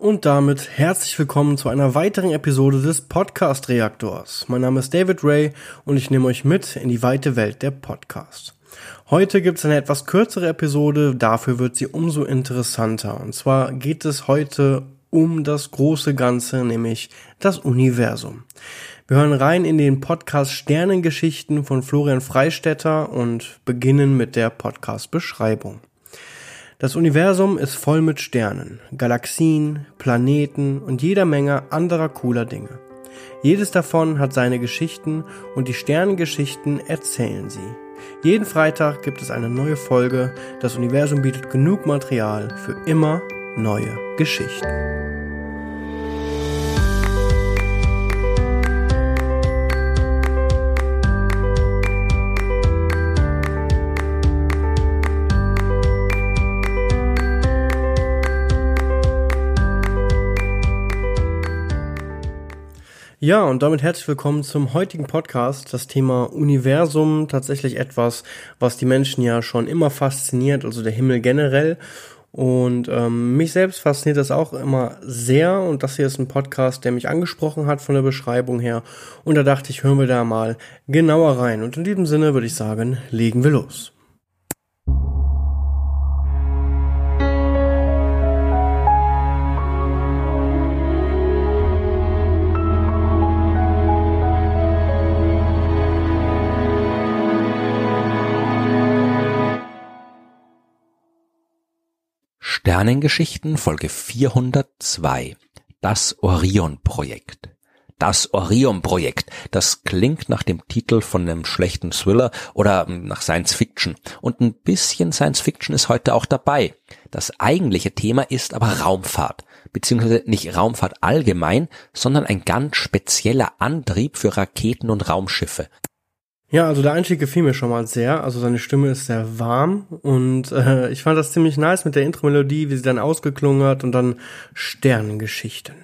Und damit herzlich willkommen zu einer weiteren Episode des Podcast Reaktors. Mein Name ist David Ray und ich nehme euch mit in die weite Welt der Podcasts. Heute gibt es eine etwas kürzere Episode, dafür wird sie umso interessanter. Und zwar geht es heute um das große Ganze, nämlich das Universum. Wir hören rein in den Podcast Sternengeschichten von Florian Freistetter und beginnen mit der Podcast-Beschreibung. Das Universum ist voll mit Sternen, Galaxien, Planeten und jeder Menge anderer cooler Dinge. Jedes davon hat seine Geschichten und die Sternengeschichten erzählen sie. Jeden Freitag gibt es eine neue Folge. Das Universum bietet genug Material für immer neue Geschichten. Ja, und damit herzlich willkommen zum heutigen Podcast. Das Thema Universum, tatsächlich etwas, was die Menschen ja schon immer fasziniert, also der Himmel generell. Und ähm, mich selbst fasziniert das auch immer sehr. Und das hier ist ein Podcast, der mich angesprochen hat von der Beschreibung her. Und da dachte ich, hören wir da mal genauer rein. Und in diesem Sinne würde ich sagen, legen wir los. Sternengeschichten Folge 402 Das Orion-Projekt das Orion-Projekt. Das klingt nach dem Titel von einem schlechten Thriller oder nach Science Fiction. Und ein bisschen Science Fiction ist heute auch dabei. Das eigentliche Thema ist aber Raumfahrt. Beziehungsweise nicht Raumfahrt allgemein, sondern ein ganz spezieller Antrieb für Raketen und Raumschiffe. Ja, also der Einstieg gefiel mir schon mal sehr. Also seine Stimme ist sehr warm und äh, ich fand das ziemlich nice mit der Intro-Melodie, wie sie dann ausgeklungen hat und dann Sternengeschichten.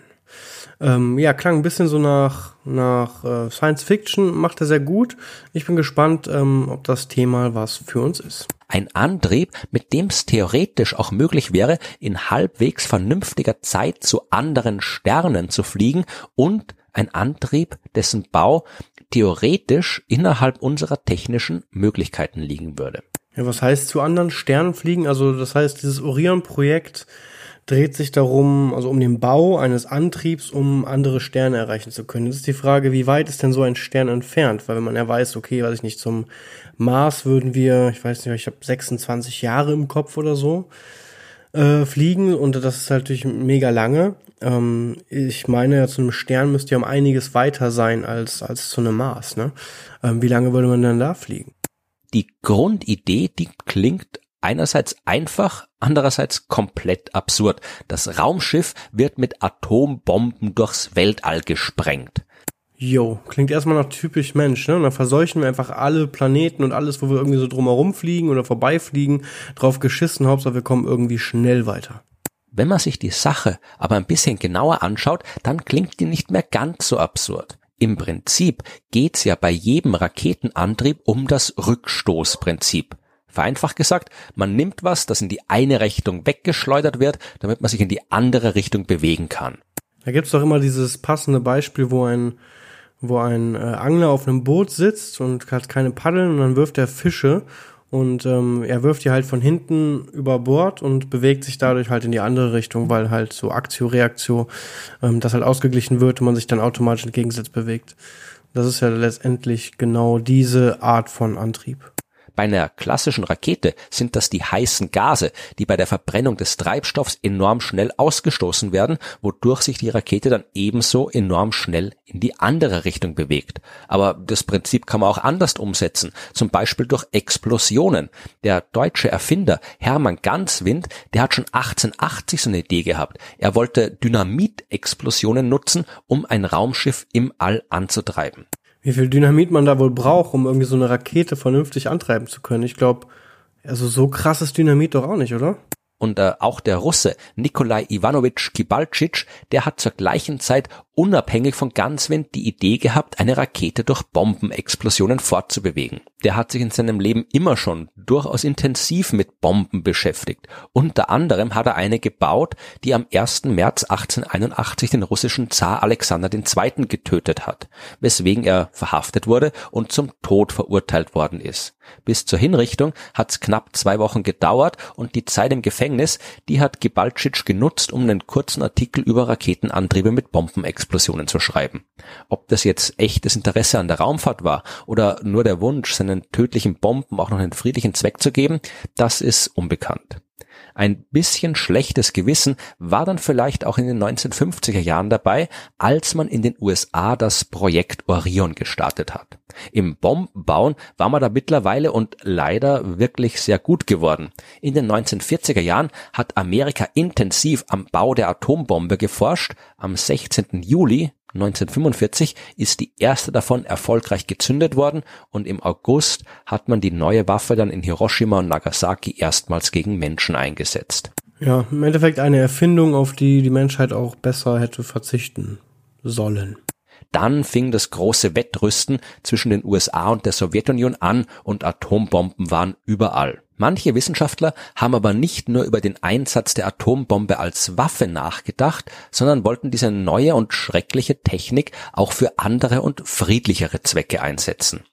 Ähm, ja, klang ein bisschen so nach, nach äh, Science Fiction, macht er sehr gut. Ich bin gespannt, ähm, ob das Thema was für uns ist. Ein Antrieb, mit dem es theoretisch auch möglich wäre, in halbwegs vernünftiger Zeit zu anderen Sternen zu fliegen und ein Antrieb, dessen Bau theoretisch innerhalb unserer technischen Möglichkeiten liegen würde. Ja, was heißt zu anderen Sternen fliegen? Also das heißt, dieses Orion-Projekt dreht sich darum, also um den Bau eines Antriebs, um andere Sterne erreichen zu können. Jetzt ist die Frage, wie weit ist denn so ein Stern entfernt? Weil wenn man ja weiß, okay, weiß ich nicht, zum Mars würden wir, ich weiß nicht, ich habe 26 Jahre im Kopf oder so, äh, fliegen und das ist halt natürlich mega lange. Ähm, ich meine, ja, zu einem Stern müsste ja um einiges weiter sein als, als zu einem Mars. Ne? Ähm, wie lange würde man denn da fliegen? Die Grundidee, die klingt einerseits einfach, andererseits komplett absurd. Das Raumschiff wird mit Atombomben durchs Weltall gesprengt. Jo, klingt erstmal nach typisch Mensch, ne? Und dann verseuchen wir einfach alle Planeten und alles, wo wir irgendwie so drumherum fliegen oder vorbeifliegen, drauf geschissen, Hauptsache wir kommen irgendwie schnell weiter. Wenn man sich die Sache aber ein bisschen genauer anschaut, dann klingt die nicht mehr ganz so absurd. Im Prinzip geht's ja bei jedem Raketenantrieb um das Rückstoßprinzip. Vereinfacht gesagt, man nimmt was, das in die eine Richtung weggeschleudert wird, damit man sich in die andere Richtung bewegen kann. Da gibt's doch immer dieses passende Beispiel, wo ein wo ein äh, Angler auf einem Boot sitzt und hat keine Paddeln und dann wirft er Fische und ähm, er wirft die halt von hinten über Bord und bewegt sich dadurch halt in die andere Richtung, weil halt so Aktio, Reaktio, ähm, das halt ausgeglichen wird und man sich dann automatisch entgegensetzt bewegt. Das ist ja letztendlich genau diese Art von Antrieb. Bei einer klassischen Rakete sind das die heißen Gase, die bei der Verbrennung des Treibstoffs enorm schnell ausgestoßen werden, wodurch sich die Rakete dann ebenso enorm schnell in die andere Richtung bewegt. Aber das Prinzip kann man auch anders umsetzen, zum Beispiel durch Explosionen. Der deutsche Erfinder Hermann Ganswind, der hat schon 1880 so eine Idee gehabt. Er wollte Dynamitexplosionen nutzen, um ein Raumschiff im All anzutreiben wie viel Dynamit man da wohl braucht, um irgendwie so eine Rakete vernünftig antreiben zu können. Ich glaube, also so krasses Dynamit doch auch nicht, oder? Und äh, auch der Russe Nikolai Ivanovich Kibalcic, der hat zur gleichen Zeit unabhängig von Ganswind die Idee gehabt, eine Rakete durch Bombenexplosionen fortzubewegen. Der hat sich in seinem Leben immer schon durchaus intensiv mit Bomben beschäftigt. Unter anderem hat er eine gebaut, die am 1. März 1881 den russischen Zar Alexander II. getötet hat, weswegen er verhaftet wurde und zum Tod verurteilt worden ist. Bis zur Hinrichtung hat es knapp zwei Wochen gedauert und die Zeit im Gefängnis, die hat Gibalcic genutzt, um einen kurzen Artikel über Raketenantriebe mit Bombenexplosionen zu schreiben. Ob das jetzt echtes Interesse an der Raumfahrt war oder nur der Wunsch, seinen tödlichen Bomben auch noch einen friedlichen Zweck zu geben, das ist unbekannt. Ein bisschen schlechtes Gewissen war dann vielleicht auch in den 1950er Jahren dabei, als man in den USA das Projekt Orion gestartet hat. Im Bombenbauen war man da mittlerweile und leider wirklich sehr gut geworden. In den 1940er Jahren hat Amerika intensiv am Bau der Atombombe geforscht. Am 16. Juli 1945 ist die erste davon erfolgreich gezündet worden und im August hat man die neue Waffe dann in Hiroshima und Nagasaki erstmals gegen Menschen eingesetzt. Ja, im Endeffekt eine Erfindung, auf die die Menschheit auch besser hätte verzichten sollen. Dann fing das große Wettrüsten zwischen den USA und der Sowjetunion an und Atombomben waren überall. Manche Wissenschaftler haben aber nicht nur über den Einsatz der Atombombe als Waffe nachgedacht, sondern wollten diese neue und schreckliche Technik auch für andere und friedlichere Zwecke einsetzen.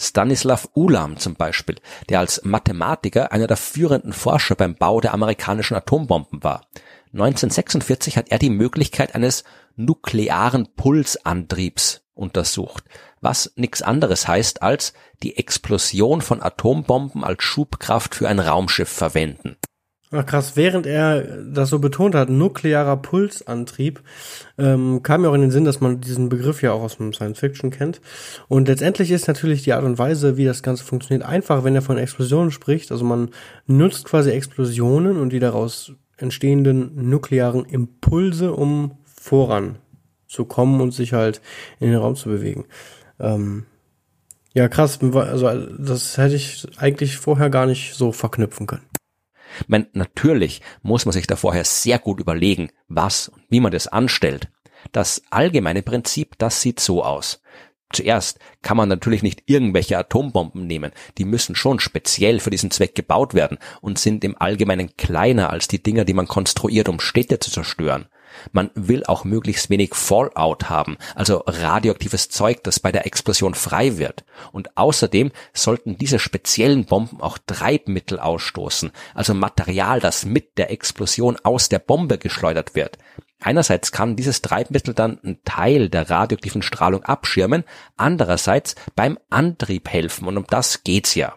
Stanislav Ulam zum Beispiel, der als Mathematiker einer der führenden Forscher beim Bau der amerikanischen Atombomben war. 1946 hat er die Möglichkeit eines nuklearen Pulsantriebs untersucht, was nichts anderes heißt als die Explosion von Atombomben als Schubkraft für ein Raumschiff verwenden. Ach krass, während er das so betont hat, nuklearer Pulsantrieb, ähm, kam mir auch in den Sinn, dass man diesen Begriff ja auch aus dem Science Fiction kennt. Und letztendlich ist natürlich die Art und Weise, wie das Ganze funktioniert, einfach, wenn er von Explosionen spricht. Also man nutzt quasi Explosionen und die daraus entstehenden nuklearen Impulse, um voranzukommen und sich halt in den Raum zu bewegen. Ähm, ja, krass. Also das hätte ich eigentlich vorher gar nicht so verknüpfen können. Man, natürlich muss man sich da vorher sehr gut überlegen, was und wie man das anstellt. Das allgemeine Prinzip, das sieht so aus. Zuerst kann man natürlich nicht irgendwelche Atombomben nehmen, die müssen schon speziell für diesen Zweck gebaut werden und sind im Allgemeinen kleiner als die Dinger, die man konstruiert, um Städte zu zerstören. Man will auch möglichst wenig Fallout haben, also radioaktives Zeug, das bei der Explosion frei wird. Und außerdem sollten diese speziellen Bomben auch Treibmittel ausstoßen, also Material, das mit der Explosion aus der Bombe geschleudert wird. Einerseits kann dieses Treibmittel dann einen Teil der radioaktiven Strahlung abschirmen, andererseits beim Antrieb helfen und um das geht's ja.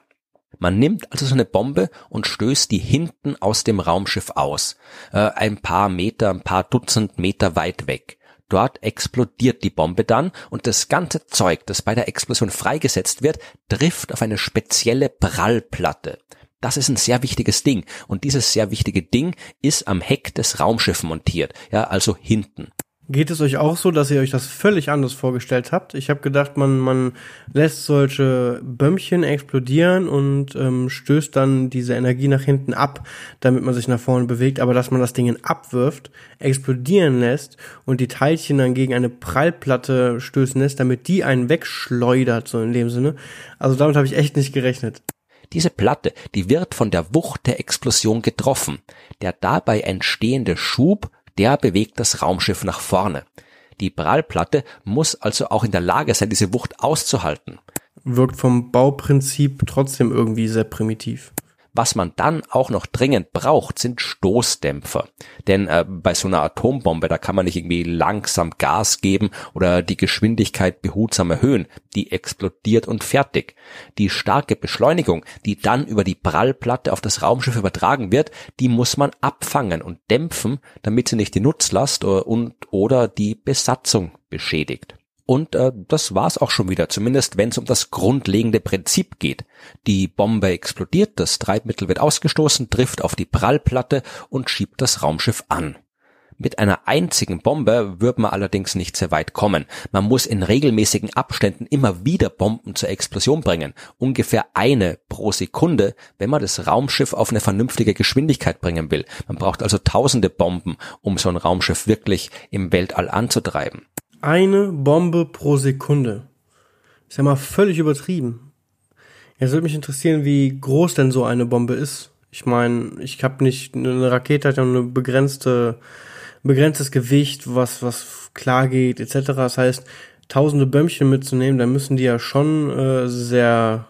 Man nimmt also so eine Bombe und stößt die hinten aus dem Raumschiff aus, äh, ein paar Meter, ein paar Dutzend Meter weit weg. Dort explodiert die Bombe dann und das ganze Zeug, das bei der Explosion freigesetzt wird, trifft auf eine spezielle Prallplatte. Das ist ein sehr wichtiges Ding und dieses sehr wichtige Ding ist am Heck des Raumschiffs montiert, ja, also hinten. Geht es euch auch so, dass ihr euch das völlig anders vorgestellt habt? Ich habe gedacht, man, man lässt solche Bömmchen explodieren und ähm, stößt dann diese Energie nach hinten ab, damit man sich nach vorne bewegt, aber dass man das Ding abwirft, explodieren lässt und die Teilchen dann gegen eine Prallplatte stößen lässt, damit die einen wegschleudert, so in dem Sinne. Also damit habe ich echt nicht gerechnet. Diese Platte, die wird von der Wucht der Explosion getroffen. Der dabei entstehende Schub der bewegt das Raumschiff nach vorne. Die Prallplatte muss also auch in der Lage sein, diese Wucht auszuhalten. Wirkt vom Bauprinzip trotzdem irgendwie sehr primitiv. Was man dann auch noch dringend braucht, sind Stoßdämpfer. Denn äh, bei so einer Atombombe, da kann man nicht irgendwie langsam Gas geben oder die Geschwindigkeit behutsam erhöhen. Die explodiert und fertig. Die starke Beschleunigung, die dann über die Prallplatte auf das Raumschiff übertragen wird, die muss man abfangen und dämpfen, damit sie nicht die Nutzlast oder, und oder die Besatzung beschädigt. Und äh, das war's auch schon wieder, zumindest wenn es um das grundlegende Prinzip geht. Die Bombe explodiert, das Treibmittel wird ausgestoßen, trifft auf die Prallplatte und schiebt das Raumschiff an. Mit einer einzigen Bombe wird man allerdings nicht sehr weit kommen. Man muss in regelmäßigen Abständen immer wieder Bomben zur Explosion bringen. Ungefähr eine pro Sekunde, wenn man das Raumschiff auf eine vernünftige Geschwindigkeit bringen will. Man braucht also tausende Bomben, um so ein Raumschiff wirklich im Weltall anzutreiben. Eine Bombe pro Sekunde. Ist ja mal völlig übertrieben. Jetzt würde mich interessieren, wie groß denn so eine Bombe ist. Ich meine, ich habe nicht eine Rakete hat ja eine begrenzte begrenztes Gewicht, was was klar geht etc. Das heißt, tausende Bömmchen mitzunehmen, dann müssen die ja schon äh, sehr,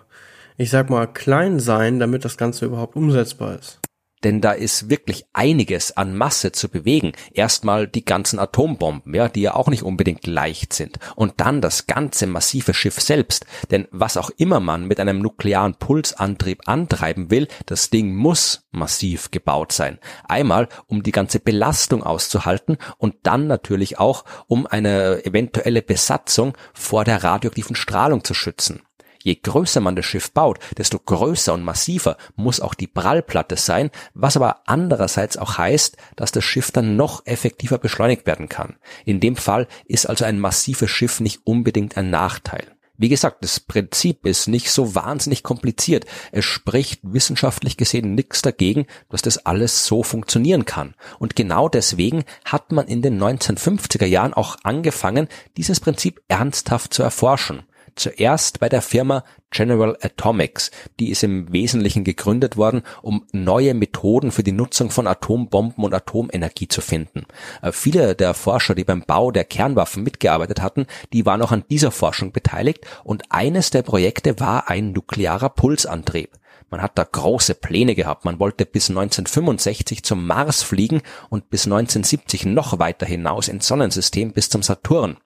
ich sag mal, klein sein, damit das Ganze überhaupt umsetzbar ist denn da ist wirklich einiges an Masse zu bewegen. Erstmal die ganzen Atombomben, ja, die ja auch nicht unbedingt leicht sind. Und dann das ganze massive Schiff selbst. Denn was auch immer man mit einem nuklearen Pulsantrieb antreiben will, das Ding muss massiv gebaut sein. Einmal, um die ganze Belastung auszuhalten und dann natürlich auch, um eine eventuelle Besatzung vor der radioaktiven Strahlung zu schützen. Je größer man das Schiff baut, desto größer und massiver muss auch die Prallplatte sein, was aber andererseits auch heißt, dass das Schiff dann noch effektiver beschleunigt werden kann. In dem Fall ist also ein massives Schiff nicht unbedingt ein Nachteil. Wie gesagt, das Prinzip ist nicht so wahnsinnig kompliziert. Es spricht wissenschaftlich gesehen nichts dagegen, dass das alles so funktionieren kann. Und genau deswegen hat man in den 1950er Jahren auch angefangen, dieses Prinzip ernsthaft zu erforschen. Zuerst bei der Firma General Atomics, die ist im Wesentlichen gegründet worden, um neue Methoden für die Nutzung von Atombomben und Atomenergie zu finden. Äh, viele der Forscher, die beim Bau der Kernwaffen mitgearbeitet hatten, die waren auch an dieser Forschung beteiligt und eines der Projekte war ein nuklearer Pulsantrieb. Man hat da große Pläne gehabt. Man wollte bis 1965 zum Mars fliegen und bis 1970 noch weiter hinaus ins Sonnensystem bis zum Saturn.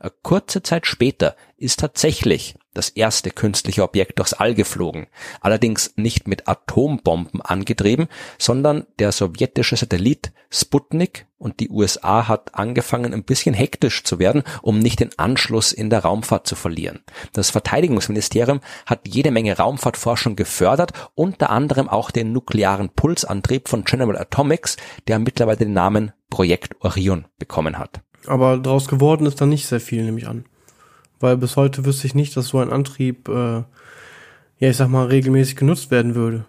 Äh, kurze Zeit später ist tatsächlich das erste künstliche Objekt durchs All geflogen. Allerdings nicht mit Atombomben angetrieben, sondern der sowjetische Satellit Sputnik und die USA hat angefangen ein bisschen hektisch zu werden, um nicht den Anschluss in der Raumfahrt zu verlieren. Das Verteidigungsministerium hat jede Menge Raumfahrtforschung gefördert, unter anderem auch den nuklearen Pulsantrieb von General Atomics, der mittlerweile den Namen Projekt Orion bekommen hat. Aber daraus geworden ist dann nicht sehr viel, nehme ich an. Weil bis heute wüsste ich nicht, dass so ein Antrieb, äh, ja, ich sag mal, regelmäßig genutzt werden würde.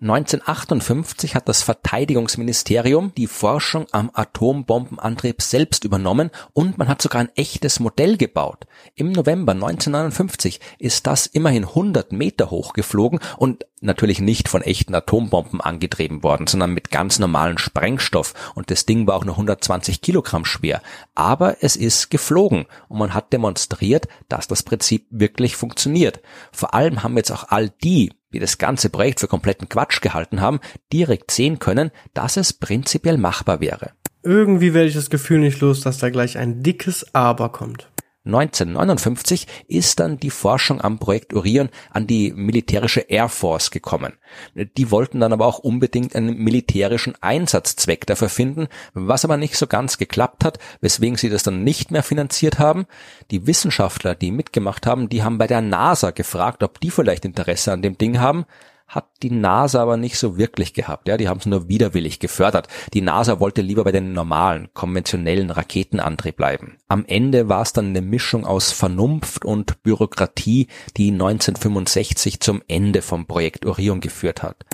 1958 hat das Verteidigungsministerium die Forschung am Atombombenantrieb selbst übernommen und man hat sogar ein echtes Modell gebaut. Im November 1959 ist das immerhin 100 Meter hoch geflogen und natürlich nicht von echten Atombomben angetrieben worden, sondern mit ganz normalen Sprengstoff und das Ding war auch nur 120 Kilogramm schwer. Aber es ist geflogen und man hat demonstriert, dass das Prinzip wirklich funktioniert. Vor allem haben jetzt auch all die, die das ganze Projekt für kompletten Quatsch gehalten haben, direkt sehen können, dass es prinzipiell machbar wäre. Irgendwie werde ich das Gefühl nicht los, dass da gleich ein dickes Aber kommt. 1959 ist dann die Forschung am Projekt Orion an die militärische Air Force gekommen. Die wollten dann aber auch unbedingt einen militärischen Einsatzzweck dafür finden, was aber nicht so ganz geklappt hat, weswegen sie das dann nicht mehr finanziert haben. Die Wissenschaftler, die mitgemacht haben, die haben bei der NASA gefragt, ob die vielleicht Interesse an dem Ding haben hat die NASA aber nicht so wirklich gehabt. Ja, die haben es nur widerwillig gefördert. Die NASA wollte lieber bei den normalen, konventionellen Raketenantrieb bleiben. Am Ende war es dann eine Mischung aus Vernunft und Bürokratie, die 1965 zum Ende vom Projekt Orion geführt hat.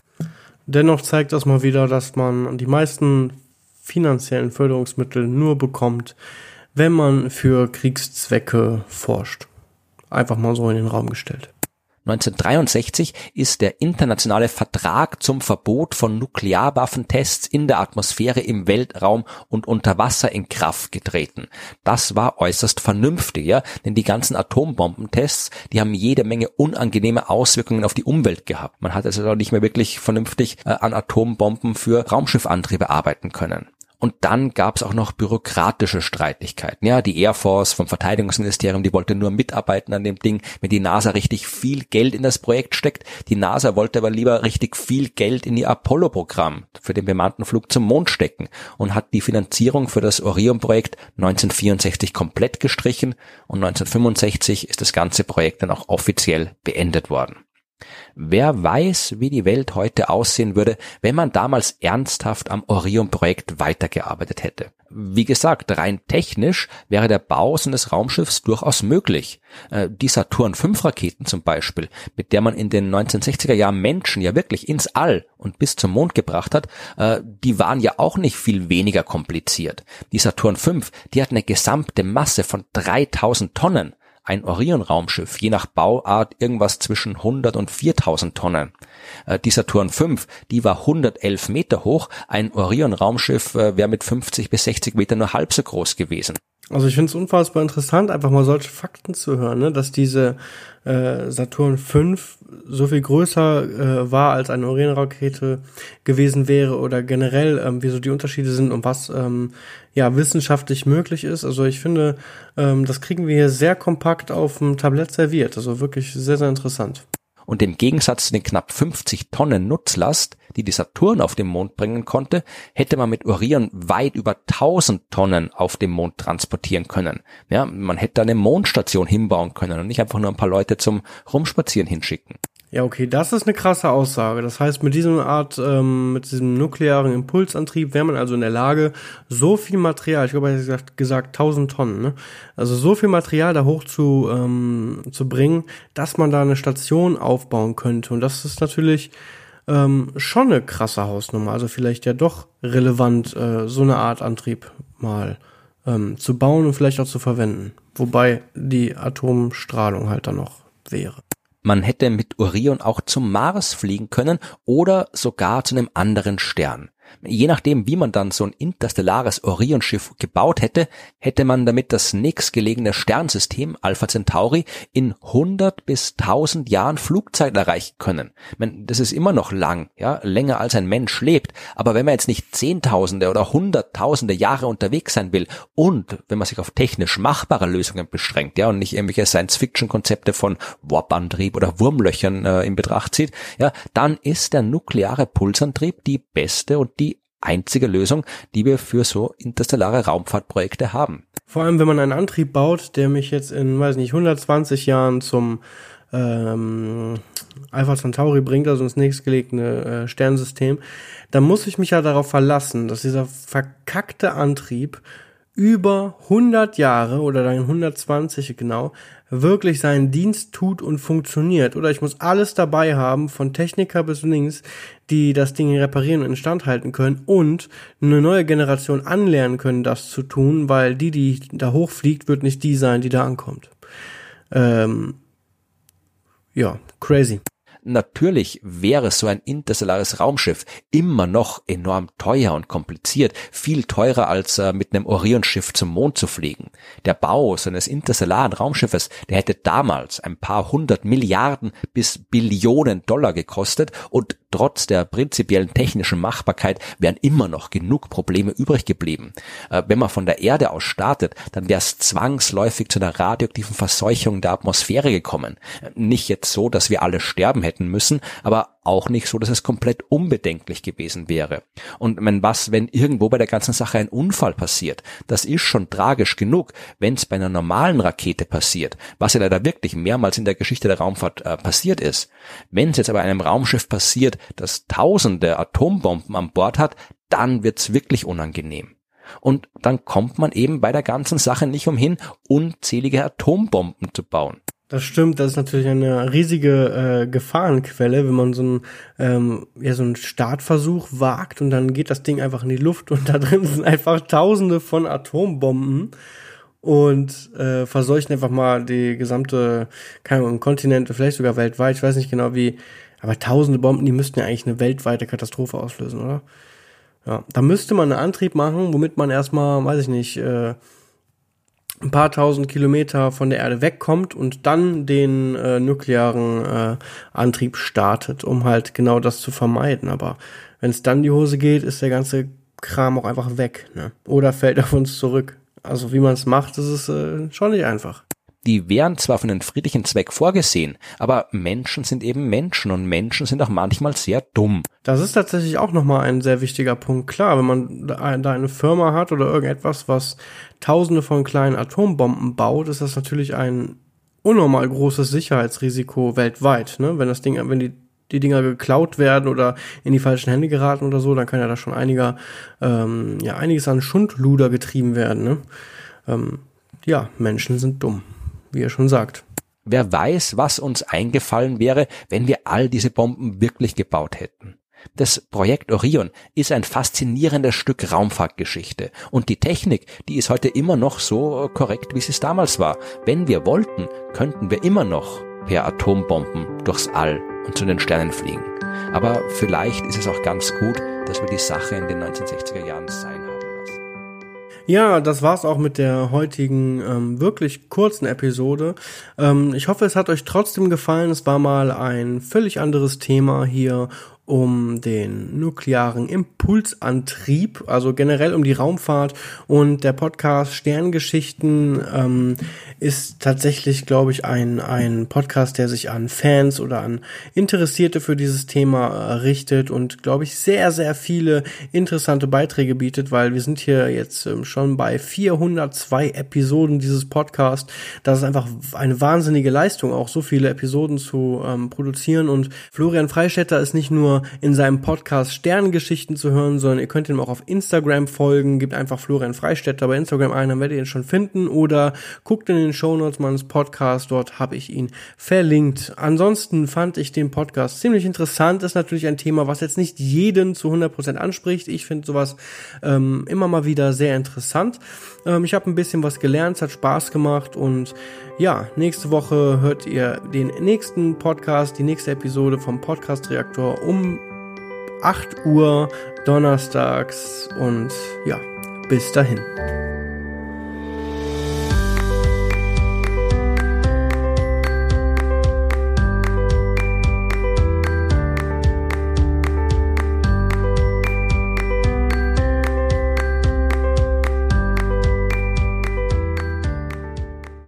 Dennoch zeigt das mal wieder, dass man die meisten finanziellen Förderungsmittel nur bekommt, wenn man für Kriegszwecke forscht. Einfach mal so in den Raum gestellt. 1963 ist der internationale Vertrag zum Verbot von Nuklearwaffentests in der Atmosphäre, im Weltraum und unter Wasser in Kraft getreten. Das war äußerst vernünftig, ja, denn die ganzen Atombombentests, die haben jede Menge unangenehme Auswirkungen auf die Umwelt gehabt. Man hat also nicht mehr wirklich vernünftig äh, an Atombomben für Raumschiffantriebe arbeiten können. Und dann gab es auch noch bürokratische Streitigkeiten. Ja, die Air Force vom Verteidigungsministerium, die wollte nur mitarbeiten an dem Ding, wenn die NASA richtig viel Geld in das Projekt steckt. Die NASA wollte aber lieber richtig viel Geld in ihr Apollo-Programm für den bemannten Flug zum Mond stecken und hat die Finanzierung für das Orion-Projekt 1964 komplett gestrichen und 1965 ist das ganze Projekt dann auch offiziell beendet worden. Wer weiß, wie die Welt heute aussehen würde, wenn man damals ernsthaft am Orion-Projekt weitergearbeitet hätte. Wie gesagt, rein technisch wäre der Bau so eines Raumschiffs durchaus möglich. Äh, die Saturn V Raketen zum Beispiel, mit der man in den 1960er Jahren Menschen ja wirklich ins All und bis zum Mond gebracht hat, äh, die waren ja auch nicht viel weniger kompliziert. Die Saturn V, die hat eine gesamte Masse von 3000 Tonnen ein Orion-Raumschiff, je nach Bauart irgendwas zwischen 100 und 4000 Tonnen. Die Saturn V, die war 111 Meter hoch, ein Orion-Raumschiff äh, wäre mit 50 bis 60 Meter nur halb so groß gewesen. Also ich finde es unfassbar interessant, einfach mal solche Fakten zu hören, ne? dass diese äh, Saturn V so viel größer äh, war als eine Orion-Rakete gewesen wäre oder generell, ähm, wie so die Unterschiede sind und was ähm, ja wissenschaftlich möglich ist. Also ich finde, ähm, das kriegen wir hier sehr kompakt auf dem Tablett serviert. Also wirklich sehr, sehr interessant. Und im Gegensatz zu den knapp 50 Tonnen Nutzlast, die die Saturn auf den Mond bringen konnte, hätte man mit Orion weit über 1000 Tonnen auf dem Mond transportieren können. Ja, man hätte eine Mondstation hinbauen können und nicht einfach nur ein paar Leute zum Rumspazieren hinschicken. Ja, okay, das ist eine krasse Aussage. Das heißt, mit diesem Art, ähm, mit diesem nuklearen Impulsantrieb wäre man also in der Lage, so viel Material, ich glaube, er hat gesagt, gesagt 1000 Tonnen, ne? also so viel Material da hoch zu, ähm, zu bringen, dass man da eine Station aufbauen könnte. Und das ist natürlich ähm, schon eine krasse Hausnummer. Also vielleicht ja doch relevant, äh, so eine Art Antrieb mal ähm, zu bauen und vielleicht auch zu verwenden. Wobei die Atomstrahlung halt dann noch wäre. Man hätte mit Orion auch zum Mars fliegen können oder sogar zu einem anderen Stern. Je nachdem, wie man dann so ein interstellares Orion-Schiff gebaut hätte, hätte man damit das nächstgelegene Sternsystem Alpha Centauri in 100 bis 1000 Jahren Flugzeit erreichen können. Meine, das ist immer noch lang, ja, länger als ein Mensch lebt. Aber wenn man jetzt nicht Zehntausende oder Hunderttausende Jahre unterwegs sein will und wenn man sich auf technisch machbare Lösungen beschränkt, ja, und nicht irgendwelche Science-Fiction-Konzepte von Warp-Antrieb oder Wurmlöchern äh, in Betracht zieht, ja, dann ist der nukleare Pulsantrieb die beste und einzige Lösung, die wir für so interstellare Raumfahrtprojekte haben. Vor allem, wenn man einen Antrieb baut, der mich jetzt in, weiß nicht, 120 Jahren zum ähm, Alpha Centauri bringt, also ins nächstgelegene äh, Sternsystem, dann muss ich mich ja darauf verlassen, dass dieser verkackte Antrieb über 100 Jahre oder dann 120 genau wirklich seinen Dienst tut und funktioniert. Oder ich muss alles dabei haben, von Techniker bis links, die das Ding reparieren und instand halten können und eine neue Generation anlernen können, das zu tun, weil die, die da hochfliegt, wird nicht die sein, die da ankommt. Ähm, ja, crazy. Natürlich wäre so ein interstellares Raumschiff immer noch enorm teuer und kompliziert, viel teurer als äh, mit einem Orion-Schiff zum Mond zu fliegen. Der Bau so eines interstellaren Raumschiffes, der hätte damals ein paar hundert Milliarden bis Billionen Dollar gekostet und trotz der prinzipiellen technischen Machbarkeit wären immer noch genug Probleme übrig geblieben. Äh, wenn man von der Erde aus startet, dann wäre es zwangsläufig zu einer radioaktiven Verseuchung der Atmosphäre gekommen. Nicht jetzt so, dass wir alle sterben hätten müssen, aber auch nicht so, dass es komplett unbedenklich gewesen wäre. Und wenn was, wenn irgendwo bei der ganzen Sache ein Unfall passiert, das ist schon tragisch genug, wenn es bei einer normalen Rakete passiert, was ja leider wirklich mehrmals in der Geschichte der Raumfahrt äh, passiert ist. Wenn es jetzt aber einem Raumschiff passiert, das tausende Atombomben an Bord hat, dann wird's wirklich unangenehm. Und dann kommt man eben bei der ganzen Sache nicht umhin, unzählige Atombomben zu bauen. Das stimmt, das ist natürlich eine riesige äh, Gefahrenquelle, wenn man so einen, ähm, ja, so einen Startversuch wagt und dann geht das Ding einfach in die Luft und da drin sind einfach tausende von Atombomben und äh, verseuchen einfach mal die gesamte, keine Ahnung, Kontinente, vielleicht sogar weltweit, ich weiß nicht genau wie, aber tausende Bomben, die müssten ja eigentlich eine weltweite Katastrophe auslösen, oder? Ja, da müsste man einen Antrieb machen, womit man erstmal, weiß ich nicht, äh, ein paar tausend Kilometer von der Erde wegkommt und dann den äh, nuklearen äh, Antrieb startet, um halt genau das zu vermeiden. Aber wenn es dann die Hose geht, ist der ganze Kram auch einfach weg, ne? Oder fällt auf uns zurück. Also wie man es macht, ist es äh, schon nicht einfach die wären zwar für einen friedlichen Zweck vorgesehen, aber Menschen sind eben Menschen und Menschen sind auch manchmal sehr dumm. Das ist tatsächlich auch nochmal ein sehr wichtiger Punkt. Klar, wenn man da eine Firma hat oder irgendetwas, was tausende von kleinen Atombomben baut, ist das natürlich ein unnormal großes Sicherheitsrisiko weltweit. Ne? Wenn das Ding, wenn die die Dinger geklaut werden oder in die falschen Hände geraten oder so, dann kann ja da schon einiger, ähm, ja, einiges an Schundluder getrieben werden. Ne? Ähm, ja, Menschen sind dumm, wie er schon sagt. Wer weiß, was uns eingefallen wäre, wenn wir all diese Bomben wirklich gebaut hätten. Das Projekt Orion ist ein faszinierendes Stück Raumfahrtgeschichte und die Technik, die ist heute immer noch so korrekt, wie sie es damals war. Wenn wir wollten, könnten wir immer noch per Atombomben durchs All und zu den Sternen fliegen. Aber vielleicht ist es auch ganz gut, dass wir die Sache in den 1960er Jahren sein. Ja, das war's auch mit der heutigen ähm, wirklich kurzen Episode. Ähm, ich hoffe, es hat euch trotzdem gefallen. Es war mal ein völlig anderes Thema hier um den nuklearen Impulsantrieb, also generell um die Raumfahrt und der Podcast Sterngeschichten ähm, ist tatsächlich, glaube ich, ein, ein Podcast, der sich an Fans oder an Interessierte für dieses Thema äh, richtet und, glaube ich, sehr, sehr viele interessante Beiträge bietet, weil wir sind hier jetzt ähm, schon bei 402 Episoden dieses Podcasts. Das ist einfach eine wahnsinnige Leistung, auch so viele Episoden zu ähm, produzieren und Florian Freistetter ist nicht nur in seinem Podcast Sternengeschichten zu hören, sondern ihr könnt ihm auch auf Instagram folgen. Gebt einfach Florian Freistetter bei Instagram ein, dann werdet ihr ihn schon finden. Oder guckt in den Shownotes meines Podcasts, dort habe ich ihn verlinkt. Ansonsten fand ich den Podcast ziemlich interessant. Ist natürlich ein Thema, was jetzt nicht jeden zu 100% anspricht. Ich finde sowas ähm, immer mal wieder sehr interessant. Ähm, ich habe ein bisschen was gelernt, es hat Spaß gemacht und ja, nächste Woche hört ihr den nächsten Podcast, die nächste Episode vom Podcast Reaktor um 8 Uhr donnerstags und ja, bis dahin.